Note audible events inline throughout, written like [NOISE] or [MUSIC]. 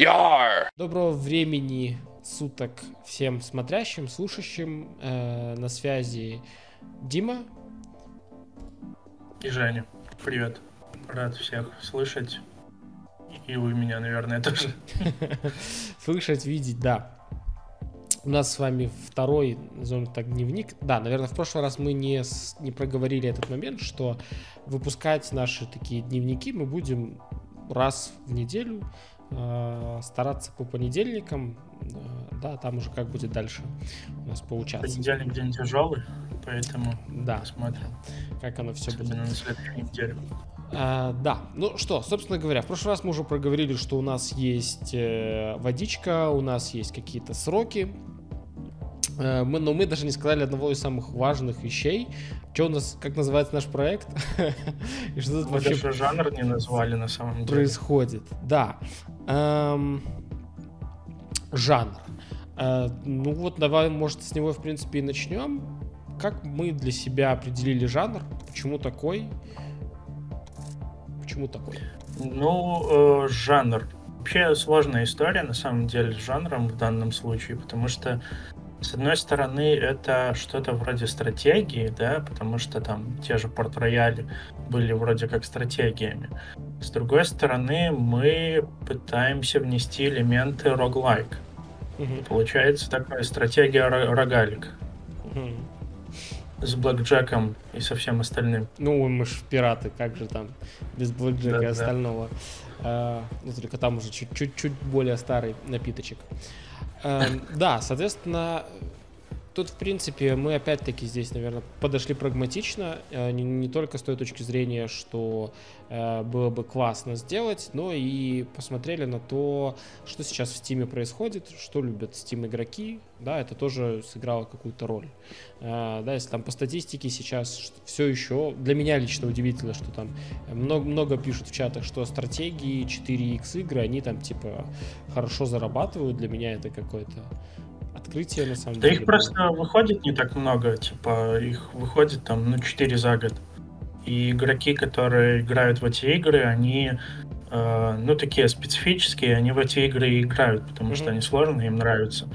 Яр! Доброго времени суток всем смотрящим, слушающим. Э, на связи Дима. И Женя. Привет. Рад всех слышать. И вы меня, наверное, [LAUGHS] тоже. [LAUGHS] Слышать, видеть, да. У нас с вами второй, назовем так, дневник. Да, наверное, в прошлый раз мы не, не проговорили этот момент, что выпускать наши такие дневники мы будем раз в неделю, стараться по понедельникам, э, да, там уже как будет дальше у нас получаться. Понедельник день тяжелый, поэтому да, посмотрим, как оно все будет. на следующей неделе. А, да, ну что, собственно говоря, в прошлый раз мы уже проговорили, что у нас есть э, водичка, у нас есть какие-то сроки, э, мы, но мы даже не сказали одного из самых важных вещей. Что у нас, как называется наш проект? [LAUGHS] И что тут вообще даже жанр не назвали на самом деле. Происходит, да. Эм, жанр. Э, ну вот, давай, может, с него, в принципе, и начнем. Как мы для себя определили жанр? Почему такой? Почему такой? Ну, э, жанр. Вообще сложная история, на самом деле, с жанром в данном случае, потому что с одной стороны, это что-то вроде стратегии, да, потому что там те же порт-рояли были вроде как стратегиями. С другой стороны, мы пытаемся внести элементы роглайк. Угу. Получается такая стратегия рогалик. Угу. С блэкджеком и со всем остальным. Ну, мы же пираты, как же там без блэкджека да, и остального. Да. А, ну, только там уже чуть-чуть более старый напиточек. Эм, да, соответственно, тут, в принципе, мы опять-таки здесь, наверное, подошли прагматично, э, не, не только с той точки зрения, что э, было бы классно сделать, но и посмотрели на то, что сейчас в Steam происходит, что любят Steam игроки, да, это тоже сыграло какую-то роль. Э, да, если там по статистике сейчас все еще, для меня лично удивительно, что там много, много пишут в чатах, что стратегии 4X игры, они там типа хорошо зарабатывают, для меня это какое-то открытие, на самом да деле. их просто выходит не так много, типа, их выходит там, ну, 4 за год. И игроки, которые играют в эти игры, они, э, ну, такие специфические, они в эти игры играют, потому mm-hmm. что они сложные, им нравятся.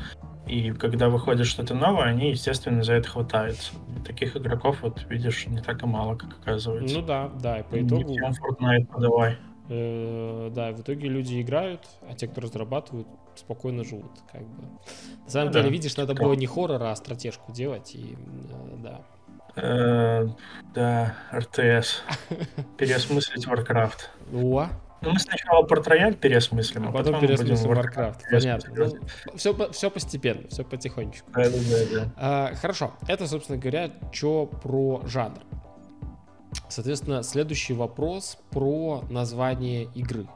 И когда выходит что-то новое, они, естественно, за это хватаются. И таких игроков, вот, видишь, не так и мало, как оказывается. Ну да, да, и по итогу... Не Fortnite подавай. Э, да, в итоге люди играют, а те, кто разрабатывают, спокойно живут, как бы. На самом да, деле, видишь, надо было не хоррор, а стратежку делать, и э, да. Э, да, РТС. [LAUGHS] Переосмыслить Warcraft. О, ну, мы сначала порт-рояль переосмыслим, а, а потом, потом переосмыслим Warcraft. Понятно. Ну, все, все постепенно, все потихонечку. Да, да, да. А, хорошо. Это, собственно говоря, что про жанр. Соответственно, следующий вопрос про название игры.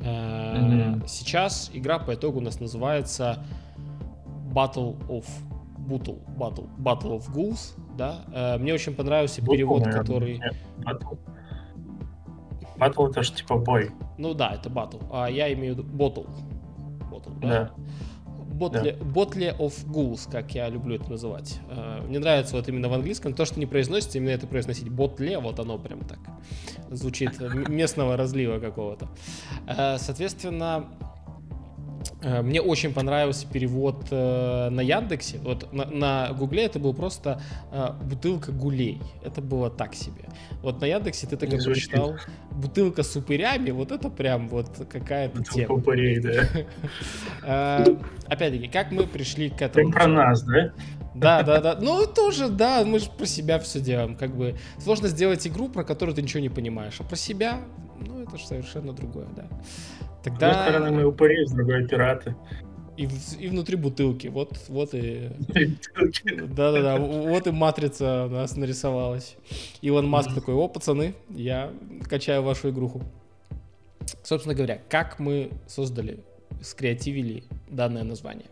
Mm-hmm. Сейчас игра по итогу у нас называется Battle of Battle, Battle, Battle of Ghouls, да. Э, мне очень понравился Battle, перевод, наверное. который. Battle. Battle это же типа бой. Ну да, это Battle. А я имею в виду Bottle. Bottle, да. да. Ботле, да. Ботле of Ghouls, как я люблю это называть. Э, мне нравится вот именно в английском то, что не произносится, именно это произносить. Ботле, вот оно прям так звучит [LAUGHS] местного разлива какого-то. Э, соответственно, мне очень понравился перевод э, на Яндексе. Вот на, на Гугле это был просто э, бутылка гулей. Это было так себе. Вот на Яндексе ты так и прочитал бутылка с упырями. Вот это прям вот какая-то тема. Упырей, да. [LAUGHS] Э, опять-таки, как мы пришли к этому? Ты про нас, да? Да, да, да. Ну, тоже, да, мы же про себя все делаем. Как бы сложно сделать игру, про которую ты ничего не понимаешь. А про себя, ну, это же совершенно другое, да. Тогда... С одной стороны мы упыри, с другой пираты. И, и внутри бутылки. Вот, вот и... Да-да-да, вот и матрица у нас нарисовалась. Илон Маск такой, о, пацаны, я качаю вашу игруху. Собственно говоря, как мы создали, скреативили данное название?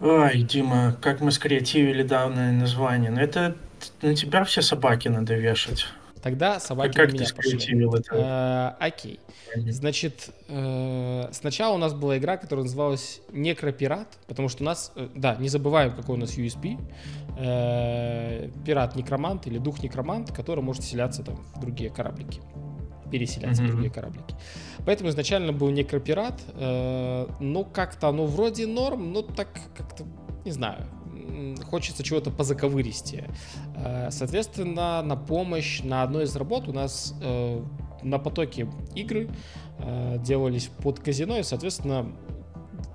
Ой, Дима, как мы скреативили данное название? Ну это на тебя все собаки надо вешать. Тогда собаки как на меня пошли. Это? Э, окей. Значит, э, сначала у нас была игра, которая называлась Некропират, потому что у нас, э, да, не забываем, какой у нас USP. Э, пират-некромант или дух-некромант, который может вселяться там в другие кораблики. переселяться mm-hmm. в другие кораблики. Поэтому изначально был некропират, э, ну как-то оно вроде норм, но так как-то, не знаю, хочется чего-то по заковыристе. Э, соответственно, на помощь на одной из работ у нас э, на потоке игры э, делались под казино, и, соответственно,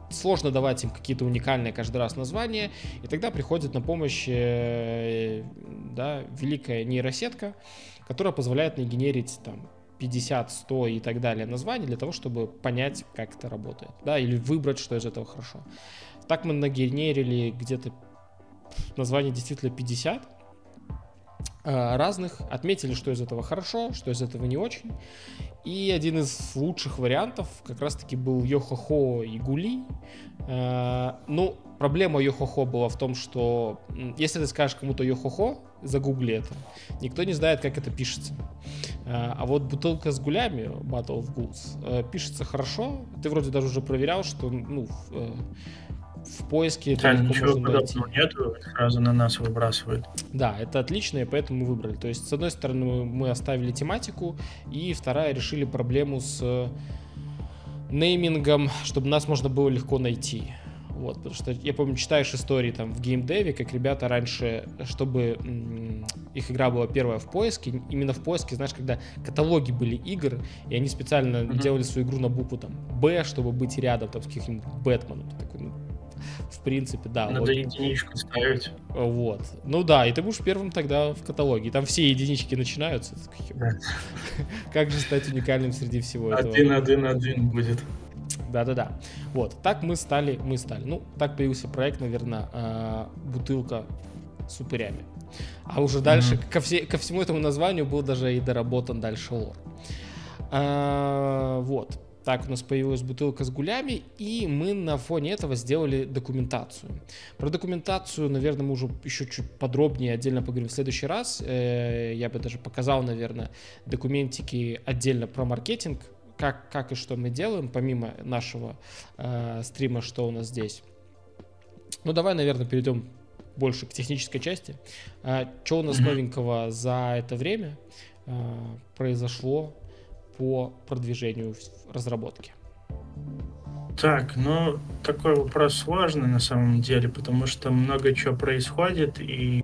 сложно давать им какие-то уникальные каждый раз названия, и тогда приходит на помощь да, великая нейросетка, которая позволяет нагенерить там 50, 100 и так далее названий для того, чтобы понять, как это работает, да, или выбрать, что из этого хорошо. Так мы нагенерили где-то названий действительно 50 э, разных, отметили, что из этого хорошо, что из этого не очень. И один из лучших вариантов как раз-таки был Йохохо и Гули. Э, ну, проблема Йохохо была в том, что если ты скажешь кому-то Йохохо, загугли это, никто не знает, как это пишется. Э, а вот бутылка с гулями, Battle of Ghouls, пишется хорошо. Ты вроде даже уже проверял, что ну, в поиске да, ничего подобного нету, сразу на нас выбрасывают. Да, это отлично, и поэтому мы выбрали. То есть, с одной стороны, мы оставили тематику, и вторая, решили проблему с неймингом, чтобы нас можно было легко найти. Вот, потому что я помню, читаешь истории там в геймдеве, как ребята раньше, чтобы м- их игра была первая в поиске, именно в поиске, знаешь, когда каталоги были игр, и они специально mm-hmm. делали свою игру на букву там Б, чтобы быть рядом там с каким-нибудь Бэтменом. Ты такой, ну, в принципе, да. Надо вот. единичку ставить. Вот. Ну да, и ты будешь первым тогда в каталоге. Там все единички начинаются. [LAUGHS] Как же стать уникальным среди всего этого? Один-один-один будет. Да-да-да. Вот. Так мы стали, мы стали. Ну, так появился проект, наверное, а, бутылка с упырями. А уже дальше, mm-hmm. ко, все, ко всему этому названию был даже и доработан дальше лор. А, вот. Так у нас появилась бутылка с гулями, и мы на фоне этого сделали документацию. Про документацию, наверное, мы уже еще чуть подробнее отдельно поговорим в следующий раз. Э, я бы даже показал, наверное, документики отдельно про маркетинг, как, как и что мы делаем, помимо нашего э, стрима, что у нас здесь. Ну, давай, наверное, перейдем больше к технической части. Э, что у нас новенького за это время э, произошло по продвижению разработки? Так, ну, такой вопрос сложный на самом деле, потому что много чего происходит, и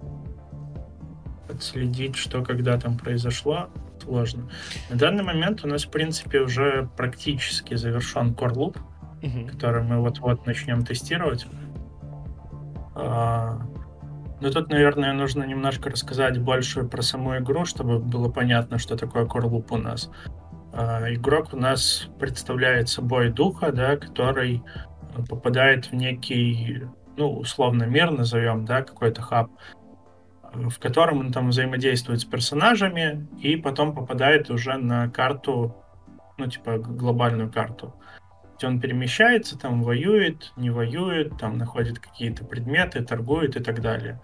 отследить, что когда там произошло, сложно. На данный момент у нас, в принципе, уже практически завершен Core Loop, угу. который мы вот-вот начнем тестировать. А, но тут, наверное, нужно немножко рассказать больше про саму игру, чтобы было понятно, что такое Core Loop у нас. А, игрок у нас представляет собой духа, да, который попадает в некий, ну, условно мир, назовем, да, какой-то хаб, в котором он там взаимодействует с персонажами и потом попадает уже на карту, ну, типа глобальную карту. Он перемещается, там воюет, не воюет, там находит какие-то предметы, торгует и так далее.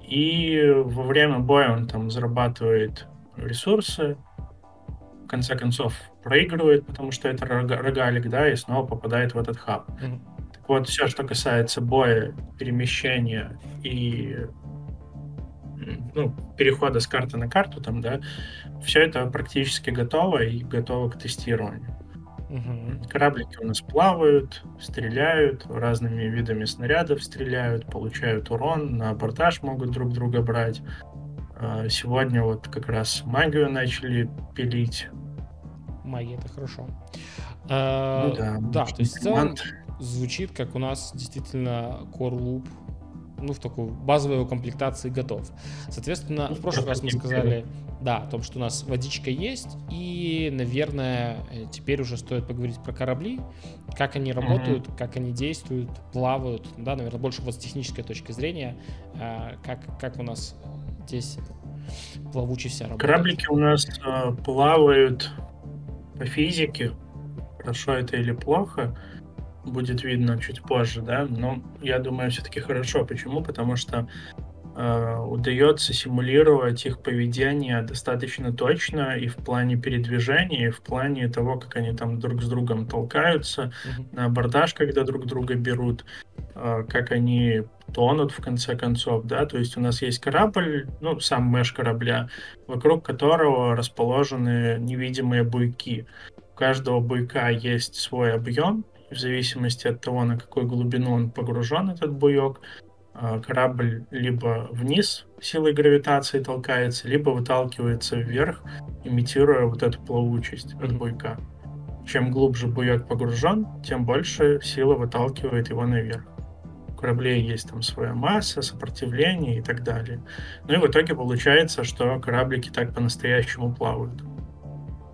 И во время боя он там зарабатывает ресурсы, конце концов проигрывает, потому что это рогалик, да, и снова попадает в этот хаб. Mm-hmm. Так вот, все, что касается боя, перемещения и ну, перехода с карты на карту, там, да, все это практически готово и готово к тестированию. Угу. Кораблики у нас плавают, стреляют, разными видами снарядов стреляют, получают урон, на абордаж могут друг друга брать. А, сегодня вот как раз магию начали пилить, магия, это хорошо. А, ну, да, да то есть в целом звучит, как у нас действительно Core Loop ну, в такой базовой комплектации готов. Соответственно, в прошлый раз мы сказали, да, о том, что у нас водичка есть, и, наверное, теперь уже стоит поговорить про корабли, как они работают, mm-hmm. как они действуют, плавают, да, наверное, больше вот с технической точки зрения, а, как, как у нас здесь плавучесть вся работает. Кораблики у нас э, плавают по физике, хорошо это или плохо, будет видно чуть позже, да, но я думаю, все-таки хорошо. Почему? Потому что удается симулировать их поведение достаточно точно и в плане передвижения, и в плане того, как они там друг с другом толкаются, mm-hmm. на абордаж, когда друг друга берут, э, как они тонут в конце концов, да, то есть у нас есть корабль, ну, сам мэш корабля, вокруг которого расположены невидимые буйки. У каждого буйка есть свой объем, в зависимости от того, на какую глубину он погружен, этот буек, а, корабль либо вниз силой гравитации толкается, либо выталкивается вверх, имитируя вот эту плавучесть от буйка. Чем глубже буек погружен, тем больше сила выталкивает его наверх. У кораблей есть там своя масса, сопротивление и так далее. Ну и в итоге получается, что кораблики так по-настоящему плавают.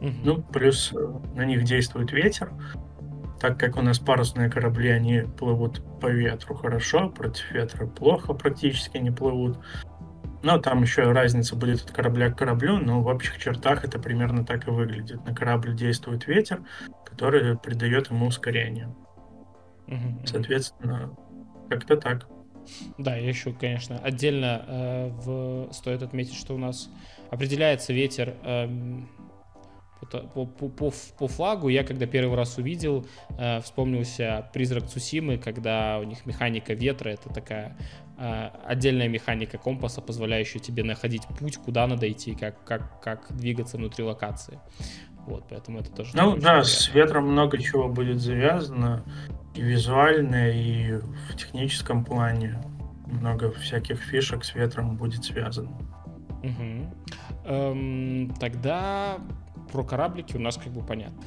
Ну, плюс э, на них действует ветер, так как у нас парусные корабли, они плывут по ветру хорошо, против ветра плохо практически не плывут. Но там еще разница будет от корабля к кораблю, но в общих чертах это примерно так и выглядит. На корабль действует ветер, который придает ему ускорение. Соответственно, как-то так. Да, еще, конечно, отдельно э, в... стоит отметить, что у нас определяется ветер э, по, по, по, по флагу я, когда первый раз увидел, э, вспомнился «Призрак Цусимы», когда у них механика ветра — это такая э, отдельная механика компаса, позволяющая тебе находить путь, куда надо идти, как, как, как двигаться внутри локации. Вот, поэтому это тоже... Ну да, с ветром много чего будет завязано, и визуально, и в техническом плане. Много всяких фишек с ветром будет связано. Угу. Эм, тогда про кораблики у нас как бы понятно.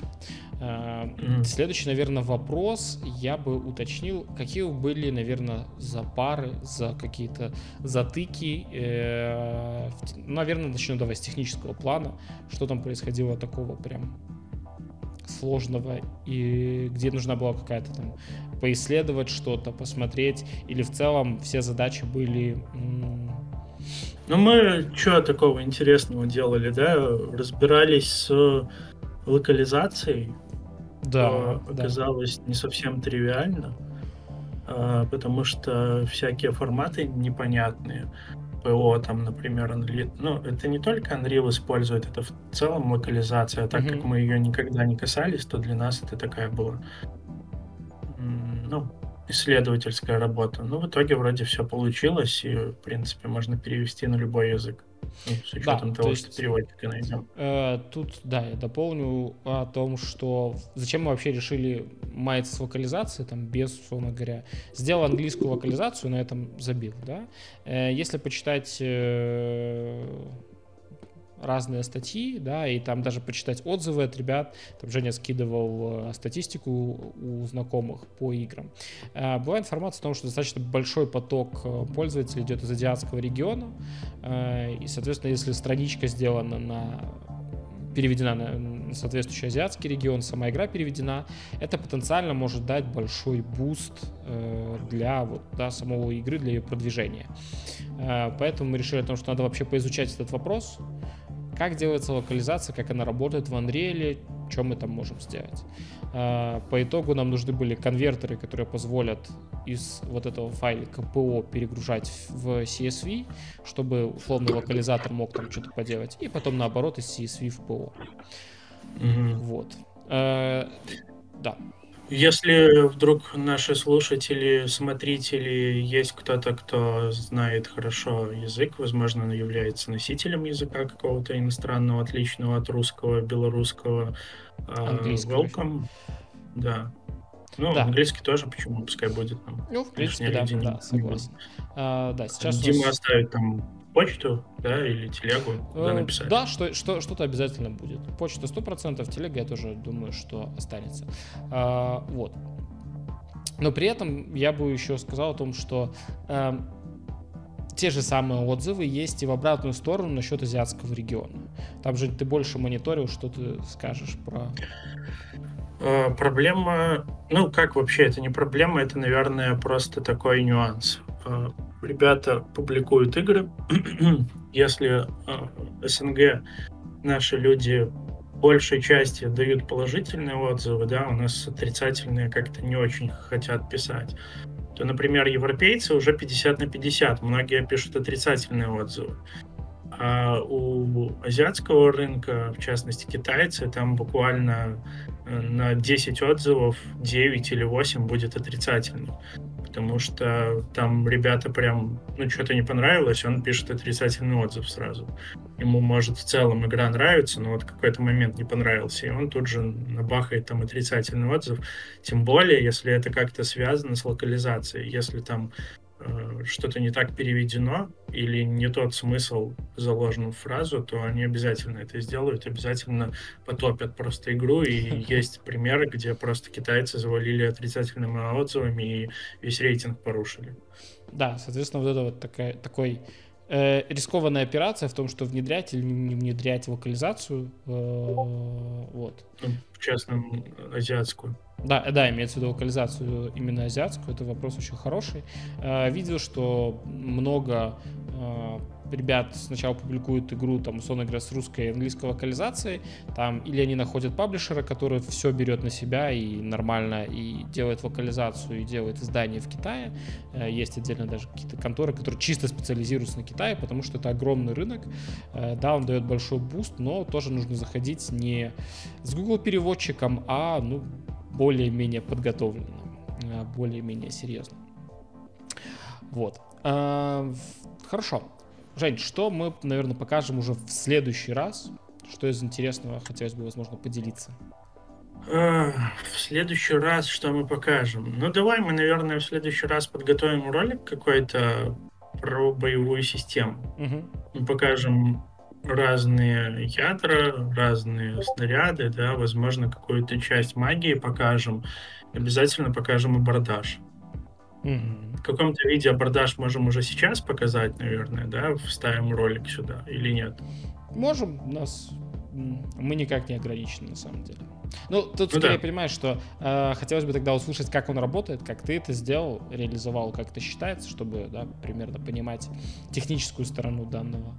Mm. Следующий, наверное, вопрос я бы уточнил, какие были, наверное, за пары, за какие-то затыки. Э, наверное, начну давай с технического плана. Что там происходило такого прям сложного и где нужна была какая-то там поисследовать что-то, посмотреть, или в целом все задачи были ну, мы что такого интересного делали, да? Разбирались с локализацией. Да. Оказалось да. не совсем тривиально, а, потому что всякие форматы непонятные. ПО, там, например, Unreal. Ну, это не только Unreal использует, это в целом локализация. Так mm-hmm. как мы ее никогда не касались, то для нас это такая была ну, исследовательская работа. Ну, в итоге вроде все получилось, и, в принципе, можно перевести на любой язык. Ну, с учетом да, того, то есть, что переводчика найдем. Э, тут, да, я дополню о том, что зачем мы вообще решили маяться с локализацией, там, без, условно говоря, сделал английскую локализацию, на этом забил, да. Э, если почитать э, разные статьи, да, и там даже почитать отзывы от ребят. Там Женя скидывал э, статистику у знакомых по играм. Э, была информация о том, что достаточно большой поток э, пользователей идет из азиатского региона, и, соответственно, если страничка сделана на переведена на соответствующий азиатский регион, сама игра переведена, это потенциально может дать большой буст для вот, да, самого игры, для ее продвижения. Поэтому мы решили о том, что надо вообще поизучать этот вопрос, как делается локализация, как она работает в Unreal, что мы там можем сделать. А, по итогу нам нужны были конвертеры, которые позволят из вот этого файлика PO перегружать в CSV, чтобы условный локализатор мог там что-то поделать, и потом наоборот из CSV в PO. Mm-hmm. Вот. А, да. Если вдруг наши слушатели, смотрители, есть кто-то, кто знает хорошо язык, возможно, он является носителем языка какого-то иностранного, отличного от русского, белорусского, а, Английского. welcome. Да. Ну, да. английский тоже, почему, пускай будет там. Ну, в принципе, да, да, согласен. А, да, сейчас Дима нас... оставит там почту, да, или телегу, куда э, написать? Да, что, что, что-то обязательно будет. Почта 100%, телега я тоже думаю, что останется. А, вот. Но при этом я бы еще сказал о том, что э, те же самые отзывы есть и в обратную сторону насчет азиатского региона. Там же ты больше мониторил, что ты скажешь про... Э, проблема, ну как вообще, это не проблема, это, наверное, просто такой нюанс. Ребята публикуют игры. [CLEARS THROAT] Если э, СНГ наши люди большей части дают положительные отзывы, да, у нас отрицательные как-то не очень хотят писать, то, например, европейцы уже 50 на 50. Многие пишут отрицательные отзывы. А у азиатского рынка, в частности китайцы, там буквально э, на 10 отзывов 9 или 8 будет отрицательным. Потому что там ребята прям, ну, что-то не понравилось, он пишет отрицательный отзыв сразу. Ему, может, в целом игра нравится, но вот какой-то момент не понравился, и он тут же набахает там отрицательный отзыв. Тем более, если это как-то связано с локализацией. Если там что-то не так переведено или не тот смысл заложен в фразу, то они обязательно это сделают, обязательно потопят просто игру. И [LAUGHS] есть примеры, где просто китайцы завалили отрицательными отзывами и весь рейтинг порушили. Да, соответственно, вот это вот такая, такой э, рискованная операция в том, что внедрять или не внедрять локализацию. Э, вот. Ну, в частном азиатскую. Да, да, имеется в виду локализацию именно азиатскую, это вопрос очень хороший. Э, видел, что много э, ребят сначала публикуют игру, там, условно говоря, с русской и английской локализацией, там, или они находят паблишера, который все берет на себя и нормально, и делает локализацию, и делает издание в Китае. Э, есть отдельно даже какие-то конторы, которые чисто специализируются на Китае, потому что это огромный рынок. Да, он дает большой буст, но тоже нужно заходить не с Google переводчиком, а, ну, более-менее подготовленным, э, более-менее серьезным. Вот. А, хорошо. Жень, что мы, наверное, покажем уже в следующий раз? Что из интересного хотелось бы, возможно, поделиться? А, в следующий раз что мы покажем? Ну, давай мы, наверное, в следующий раз подготовим ролик какой-то про боевую систему. Угу. Мы покажем разные ядра, разные снаряды, да, возможно, какую-то часть магии покажем. Обязательно покажем абордаж. Mm-hmm. В каком-то виде абордаж можем уже сейчас показать, наверное, да, вставим ролик сюда или нет? Можем, у нас мы никак не ограничены на самом деле. Ну, тут ну, скорее да. понимаешь, что э, хотелось бы тогда услышать, как он работает, как ты это сделал, реализовал, как это считается, чтобы да, примерно понимать техническую сторону данного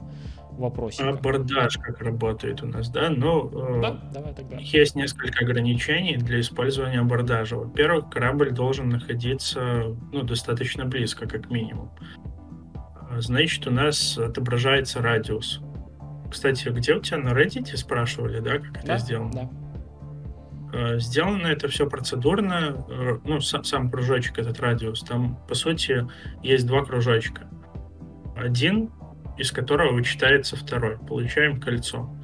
вопросе. Абордаж как работает у нас, да? Ну, э, да, давай тогда. Есть несколько ограничений для использования абордажа. Во-первых, корабль должен находиться ну, достаточно близко, как минимум. Значит, у нас отображается радиус. Кстати, где у тебя на Reddit спрашивали, да, как да, это сделано? Да. Э, сделано это все процедурно. Э, ну, сам, сам кружочек, этот радиус, там, по сути, есть два кружочка. Один, из которого вычитается второй. Получаем кольцо.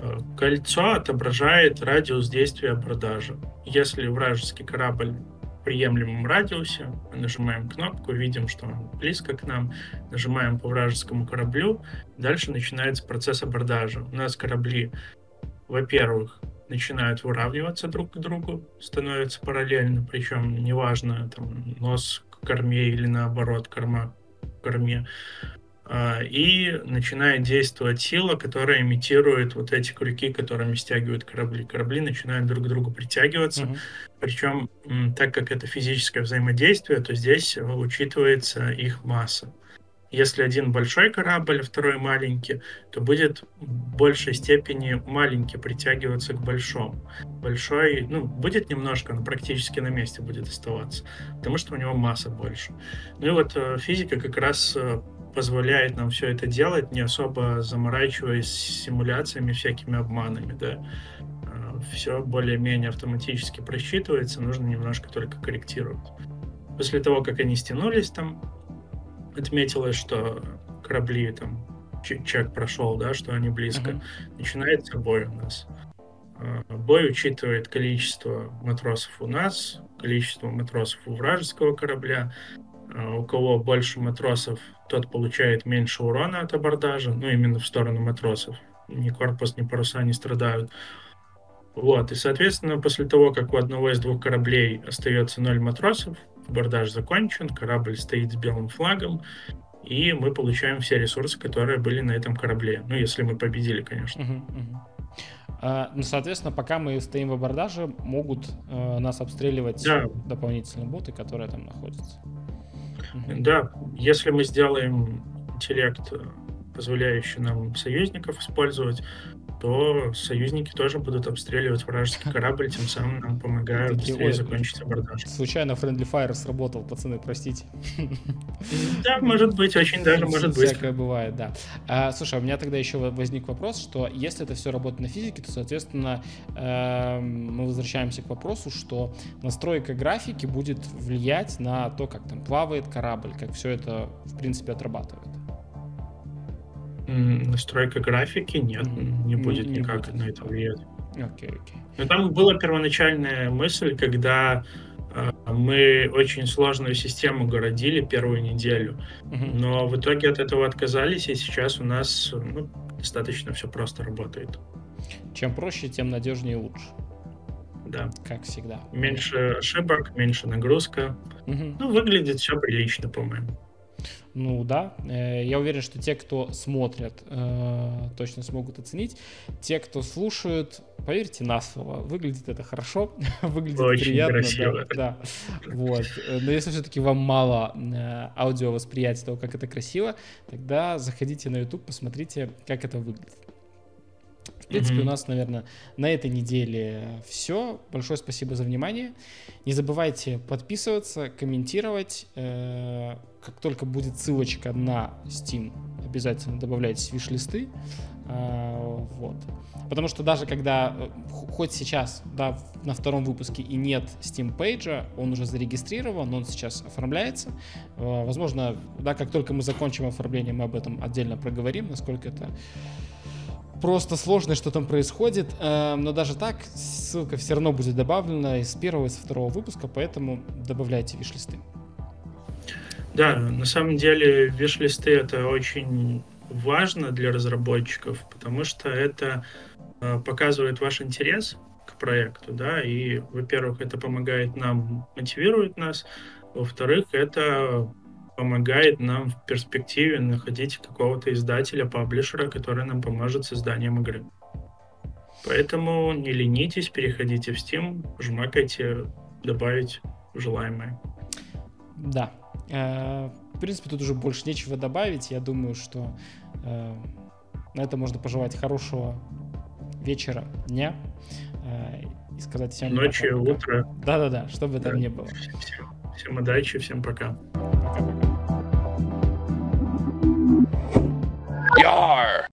Э, кольцо отображает радиус действия абордажа. Если вражеский корабль в приемлемом радиусе, мы нажимаем кнопку, видим, что он близко к нам, нажимаем по вражескому кораблю, дальше начинается процесс абордажа. У нас корабли, во-первых, начинают выравниваться друг к другу, становятся параллельно, причем неважно, там, нос к корме или наоборот, корма к корме. А, и начинает действовать сила, которая имитирует вот эти крюки, которыми стягивают корабли. Корабли начинают друг к другу притягиваться. Mm-hmm. Причем, так как это физическое взаимодействие, то здесь учитывается их масса. Если один большой корабль, а второй маленький, то будет в большей степени маленький притягиваться к большому. Большой, ну, будет немножко, но практически на месте будет оставаться, потому что у него масса больше. Ну и вот э, физика как раз э, позволяет нам все это делать, не особо заморачиваясь симуляциями, всякими обманами, да. Э, все более-менее автоматически просчитывается, нужно немножко только корректировать. После того, как они стянулись там, отметилось, что корабли там чек прошел, да, что они близко. Uh-huh. Начинается бой у нас. А, бой учитывает количество матросов у нас, количество матросов у вражеского корабля. А, у кого больше матросов, тот получает меньше урона от абордажа, ну, именно в сторону матросов. Ни корпус, ни паруса не страдают. Вот, и, соответственно, после того, как у одного из двух кораблей остается ноль матросов, абордаж закончен, корабль стоит с белым флагом, и мы получаем все ресурсы, которые были на этом корабле. Ну, если мы победили, конечно. Uh-huh, uh-huh. А, ну, соответственно, пока мы стоим в абордаже, могут э, нас обстреливать да. дополнительные боты, которые там находятся. Да, если мы сделаем интеллект, позволяющий нам союзников использовать, то союзники тоже будут обстреливать вражеский корабль, тем самым нам помогая Такие, быстрее ой, закончить абордаж. Случайно Friendly Fire сработал, пацаны, простите. Да, может быть, очень даже может быть. Всякое бывает, да. А, слушай, у меня тогда еще возник вопрос, что если это все работает на физике, то, соответственно, э, мы возвращаемся к вопросу, что настройка графики будет влиять на то, как там плавает корабль, как все это, в принципе, отрабатывает. Настройка графики нет, не будет не, никак будет. на это влиять. Окей, okay, окей. Okay. Но там была первоначальная мысль, когда э, мы очень сложную систему городили первую неделю, uh-huh. но в итоге от этого отказались, и сейчас у нас ну, достаточно все просто работает. Чем проще, тем надежнее и лучше. Да. Как всегда. Меньше ошибок, меньше нагрузка. Uh-huh. Ну, выглядит все прилично, по-моему. Ну да, э, я уверен, что те, кто смотрят, э, точно смогут оценить. Те, кто слушают, поверьте на слово, выглядит это хорошо, [LAUGHS] выглядит Очень приятно. Красиво. Да, да. Вот. Э, но если все-таки вам мало аудио восприятия того, как это красиво, тогда заходите на YouTube, посмотрите, как это выглядит. В принципе, mm-hmm. у нас, наверное, на этой неделе все. Большое спасибо за внимание. Не забывайте подписываться, комментировать. Э, как только будет ссылочка на Steam, обязательно добавляйте виш-листы. Э, вот. Потому что даже когда, э, хоть сейчас, да, на втором выпуске и нет Steam пейджа, он уже зарегистрирован, он сейчас оформляется. Возможно, да, как только мы закончим оформление, мы об этом отдельно проговорим, насколько это просто сложно, что там происходит. Эм, но даже так, ссылка все равно будет добавлена из первого и со второго выпуска, поэтому добавляйте виш-листы. Да, на самом деле виш-листы это очень важно для разработчиков, потому что это э, показывает ваш интерес к проекту, да, и, во-первых, это помогает нам, мотивирует нас, во-вторых, это помогает нам в перспективе находить какого-то издателя, паблишера, который нам поможет с изданием игры. Поэтому не ленитесь, переходите в Steam, жмакайте, добавить желаемое. Да. Э, в принципе, тут уже больше нечего добавить. Я думаю, что э, на это можно пожелать хорошего вечера, дня э, и сказать всем Ночи, пока. утро. Да-да-да, что бы да. там ни было. Всем, всем удачи, всем пока. Пока-пока. Yar!